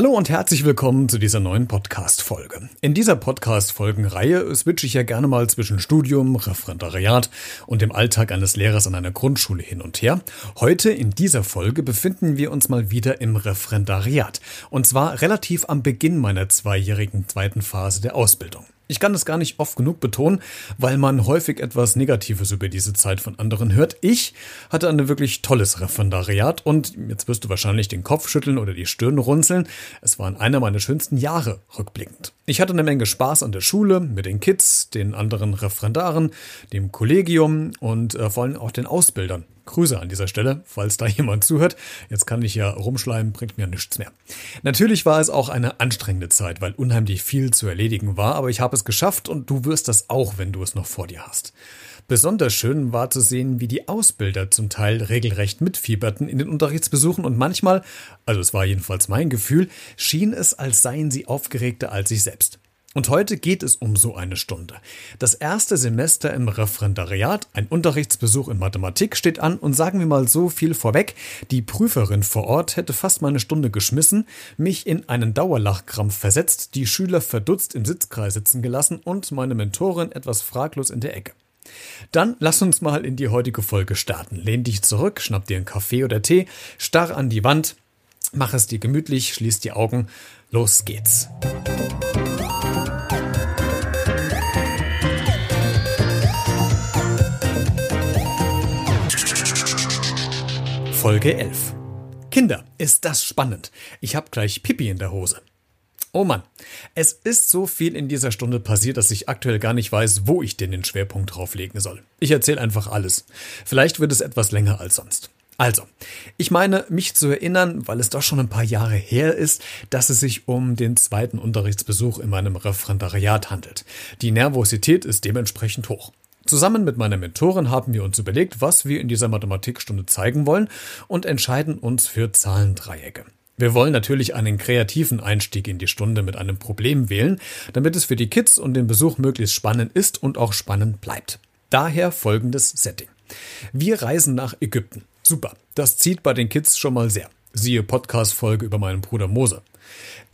Hallo und herzlich willkommen zu dieser neuen Podcast-Folge. In dieser Podcast-Folgenreihe switche ich ja gerne mal zwischen Studium, Referendariat und dem Alltag eines Lehrers an einer Grundschule hin und her. Heute in dieser Folge befinden wir uns mal wieder im Referendariat. Und zwar relativ am Beginn meiner zweijährigen zweiten Phase der Ausbildung. Ich kann das gar nicht oft genug betonen, weil man häufig etwas Negatives über diese Zeit von anderen hört. Ich hatte ein wirklich tolles Referendariat und jetzt wirst du wahrscheinlich den Kopf schütteln oder die Stirn runzeln. Es waren einer meiner schönsten Jahre rückblickend. Ich hatte eine Menge Spaß an der Schule, mit den Kids, den anderen Referendaren, dem Kollegium und äh, vor allem auch den Ausbildern. Grüße an dieser Stelle, falls da jemand zuhört. Jetzt kann ich ja rumschleimen, bringt mir nichts mehr. Natürlich war es auch eine anstrengende Zeit, weil unheimlich viel zu erledigen war, aber ich habe es geschafft und du wirst das auch, wenn du es noch vor dir hast. Besonders schön war zu sehen, wie die Ausbilder zum Teil regelrecht mitfieberten in den Unterrichtsbesuchen und manchmal, also es war jedenfalls mein Gefühl, schien es, als seien sie aufgeregter als ich selbst. Und heute geht es um so eine Stunde. Das erste Semester im Referendariat, ein Unterrichtsbesuch in Mathematik steht an und sagen wir mal so viel vorweg, die Prüferin vor Ort hätte fast meine Stunde geschmissen, mich in einen Dauerlachkrampf versetzt, die Schüler verdutzt im Sitzkreis sitzen gelassen und meine Mentorin etwas fraglos in der Ecke. Dann lass uns mal in die heutige Folge starten. Lehn dich zurück, schnapp dir einen Kaffee oder Tee, starr an die Wand, mach es dir gemütlich, schließ die Augen, los geht's. Folge 11. Kinder, ist das spannend. Ich hab gleich Pipi in der Hose. Oh Mann, es ist so viel in dieser Stunde passiert, dass ich aktuell gar nicht weiß, wo ich denn den Schwerpunkt drauflegen soll. Ich erzähle einfach alles. Vielleicht wird es etwas länger als sonst. Also, ich meine, mich zu erinnern, weil es doch schon ein paar Jahre her ist, dass es sich um den zweiten Unterrichtsbesuch in meinem Referendariat handelt. Die Nervosität ist dementsprechend hoch. Zusammen mit meiner Mentorin haben wir uns überlegt, was wir in dieser Mathematikstunde zeigen wollen und entscheiden uns für Zahlendreiecke. Wir wollen natürlich einen kreativen Einstieg in die Stunde mit einem Problem wählen, damit es für die Kids und den Besuch möglichst spannend ist und auch spannend bleibt. Daher folgendes Setting. Wir reisen nach Ägypten. Super, das zieht bei den Kids schon mal sehr. Siehe Podcast-Folge über meinen Bruder Mose.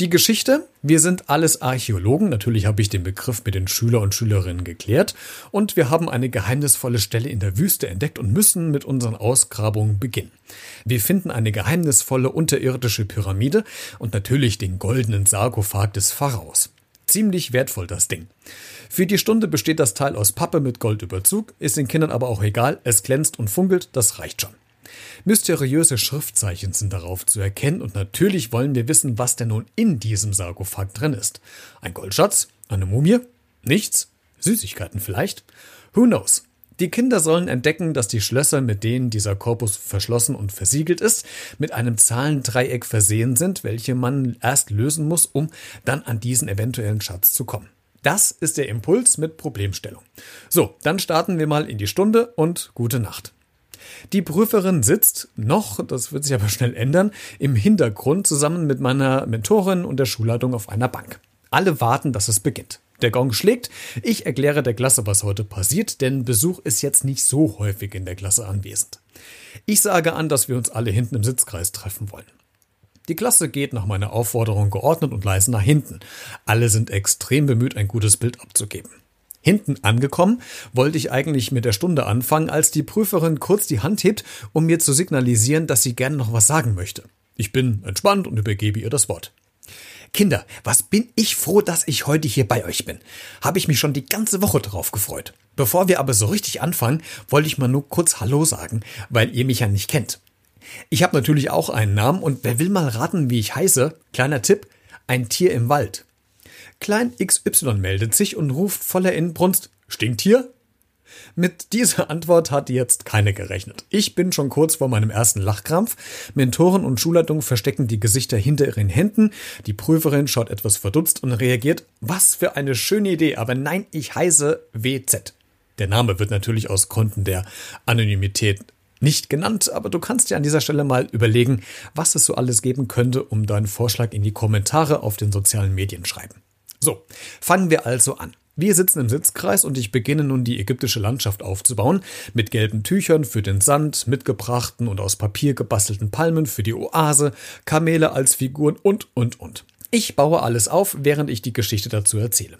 Die Geschichte, wir sind alles Archäologen, natürlich habe ich den Begriff mit den Schüler und Schülerinnen geklärt, und wir haben eine geheimnisvolle Stelle in der Wüste entdeckt und müssen mit unseren Ausgrabungen beginnen. Wir finden eine geheimnisvolle unterirdische Pyramide und natürlich den goldenen Sarkophag des Pharaos. Ziemlich wertvoll das Ding. Für die Stunde besteht das Teil aus Pappe mit Goldüberzug, ist den Kindern aber auch egal, es glänzt und funkelt, das reicht schon. Mysteriöse Schriftzeichen sind darauf zu erkennen und natürlich wollen wir wissen, was denn nun in diesem Sarkophag drin ist. Ein Goldschatz? Eine Mumie? Nichts? Süßigkeiten vielleicht? Who knows? Die Kinder sollen entdecken, dass die Schlösser, mit denen dieser Korpus verschlossen und versiegelt ist, mit einem Zahlendreieck versehen sind, welche man erst lösen muss, um dann an diesen eventuellen Schatz zu kommen. Das ist der Impuls mit Problemstellung. So, dann starten wir mal in die Stunde und gute Nacht. Die Prüferin sitzt noch, das wird sich aber schnell ändern, im Hintergrund zusammen mit meiner Mentorin und der Schulleitung auf einer Bank. Alle warten, dass es beginnt. Der Gong schlägt. Ich erkläre der Klasse, was heute passiert, denn Besuch ist jetzt nicht so häufig in der Klasse anwesend. Ich sage an, dass wir uns alle hinten im Sitzkreis treffen wollen. Die Klasse geht nach meiner Aufforderung geordnet und leise nach hinten. Alle sind extrem bemüht, ein gutes Bild abzugeben. Hinten angekommen, wollte ich eigentlich mit der Stunde anfangen, als die Prüferin kurz die Hand hebt, um mir zu signalisieren, dass sie gerne noch was sagen möchte. Ich bin entspannt und übergebe ihr das Wort. Kinder, was bin ich froh, dass ich heute hier bei euch bin. Habe ich mich schon die ganze Woche darauf gefreut. Bevor wir aber so richtig anfangen, wollte ich mal nur kurz Hallo sagen, weil ihr mich ja nicht kennt. Ich habe natürlich auch einen Namen und wer will mal raten, wie ich heiße? Kleiner Tipp, ein Tier im Wald. Klein XY meldet sich und ruft voller Inbrunst, stinkt hier? Mit dieser Antwort hat jetzt keine gerechnet. Ich bin schon kurz vor meinem ersten Lachkrampf. Mentoren und Schulleitung verstecken die Gesichter hinter ihren Händen. Die Prüferin schaut etwas verdutzt und reagiert, was für eine schöne Idee, aber nein, ich heiße WZ. Der Name wird natürlich aus Gründen der Anonymität nicht genannt, aber du kannst dir an dieser Stelle mal überlegen, was es so alles geben könnte, um deinen Vorschlag in die Kommentare auf den sozialen Medien schreiben. So, fangen wir also an. Wir sitzen im Sitzkreis und ich beginne nun die ägyptische Landschaft aufzubauen, mit gelben Tüchern für den Sand, mitgebrachten und aus Papier gebastelten Palmen für die Oase, Kamele als Figuren und, und, und. Ich baue alles auf, während ich die Geschichte dazu erzähle.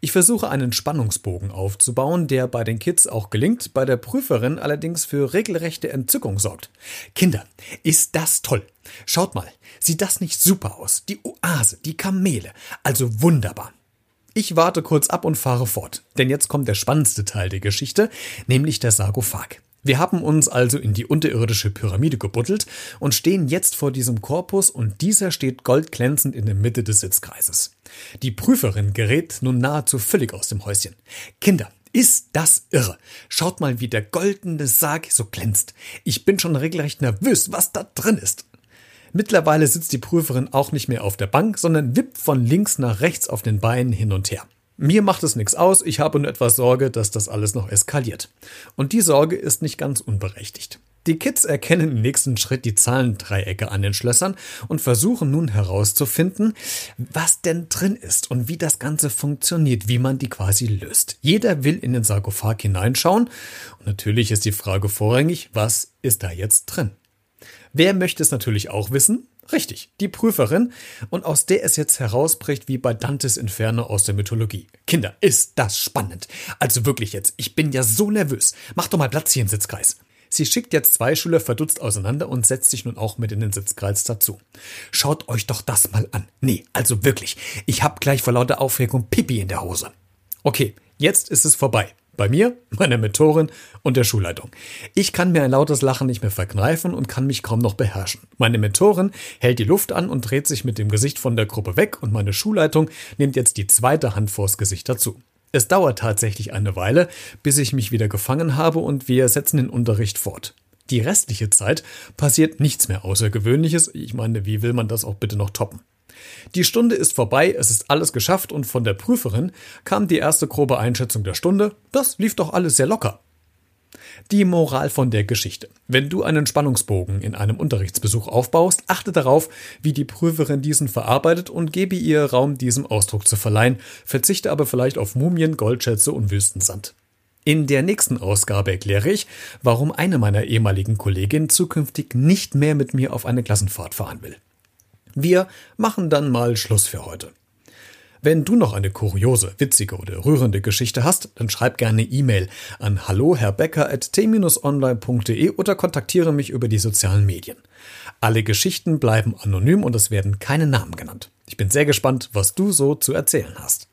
Ich versuche einen Spannungsbogen aufzubauen, der bei den Kids auch gelingt, bei der Prüferin allerdings für regelrechte Entzückung sorgt. Kinder, ist das toll. Schaut mal, sieht das nicht super aus? Die Oase, die Kamele, also wunderbar. Ich warte kurz ab und fahre fort, denn jetzt kommt der spannendste Teil der Geschichte, nämlich der Sarkophag. Wir haben uns also in die unterirdische Pyramide gebuddelt und stehen jetzt vor diesem Korpus und dieser steht goldglänzend in der Mitte des Sitzkreises. Die Prüferin gerät nun nahezu völlig aus dem Häuschen. Kinder, ist das irre? Schaut mal, wie der goldene Sarg so glänzt. Ich bin schon regelrecht nervös, was da drin ist. Mittlerweile sitzt die Prüferin auch nicht mehr auf der Bank, sondern wippt von links nach rechts auf den Beinen hin und her. Mir macht es nichts aus, ich habe nur etwas Sorge, dass das alles noch eskaliert. Und die Sorge ist nicht ganz unberechtigt. Die Kids erkennen im nächsten Schritt die Zahlendreiecke an den Schlössern und versuchen nun herauszufinden, was denn drin ist und wie das Ganze funktioniert, wie man die quasi löst. Jeder will in den Sarkophag hineinschauen und natürlich ist die Frage vorrangig, was ist da jetzt drin? Wer möchte es natürlich auch wissen? Richtig, die Prüferin und aus der es jetzt herausbricht wie bei Dantes Inferno aus der Mythologie. Kinder, ist das spannend. Also wirklich jetzt, ich bin ja so nervös. Mach doch mal Platz hier im Sitzkreis. Sie schickt jetzt zwei Schüler verdutzt auseinander und setzt sich nun auch mit in den Sitzkreis dazu. Schaut euch doch das mal an. Nee, also wirklich, ich hab gleich vor lauter Aufregung Pipi in der Hose. Okay, jetzt ist es vorbei. Bei mir, meiner Mentorin und der Schulleitung. Ich kann mir ein lautes Lachen nicht mehr verkneifen und kann mich kaum noch beherrschen. Meine Mentorin hält die Luft an und dreht sich mit dem Gesicht von der Gruppe weg und meine Schulleitung nimmt jetzt die zweite Hand vors Gesicht dazu. Es dauert tatsächlich eine Weile, bis ich mich wieder gefangen habe und wir setzen den Unterricht fort. Die restliche Zeit passiert nichts mehr Außergewöhnliches. Ich meine, wie will man das auch bitte noch toppen? Die Stunde ist vorbei, es ist alles geschafft und von der Prüferin kam die erste grobe Einschätzung der Stunde. Das lief doch alles sehr locker. Die Moral von der Geschichte. Wenn du einen Spannungsbogen in einem Unterrichtsbesuch aufbaust, achte darauf, wie die Prüferin diesen verarbeitet und gebe ihr Raum, diesem Ausdruck zu verleihen, verzichte aber vielleicht auf Mumien, Goldschätze und Wüstensand. In der nächsten Ausgabe erkläre ich, warum eine meiner ehemaligen Kolleginnen zukünftig nicht mehr mit mir auf eine Klassenfahrt fahren will. Wir machen dann mal Schluss für heute. Wenn du noch eine kuriose, witzige oder rührende Geschichte hast, dann schreib gerne E-Mail an halloherbecker.t-online.de oder kontaktiere mich über die sozialen Medien. Alle Geschichten bleiben anonym und es werden keine Namen genannt. Ich bin sehr gespannt, was du so zu erzählen hast.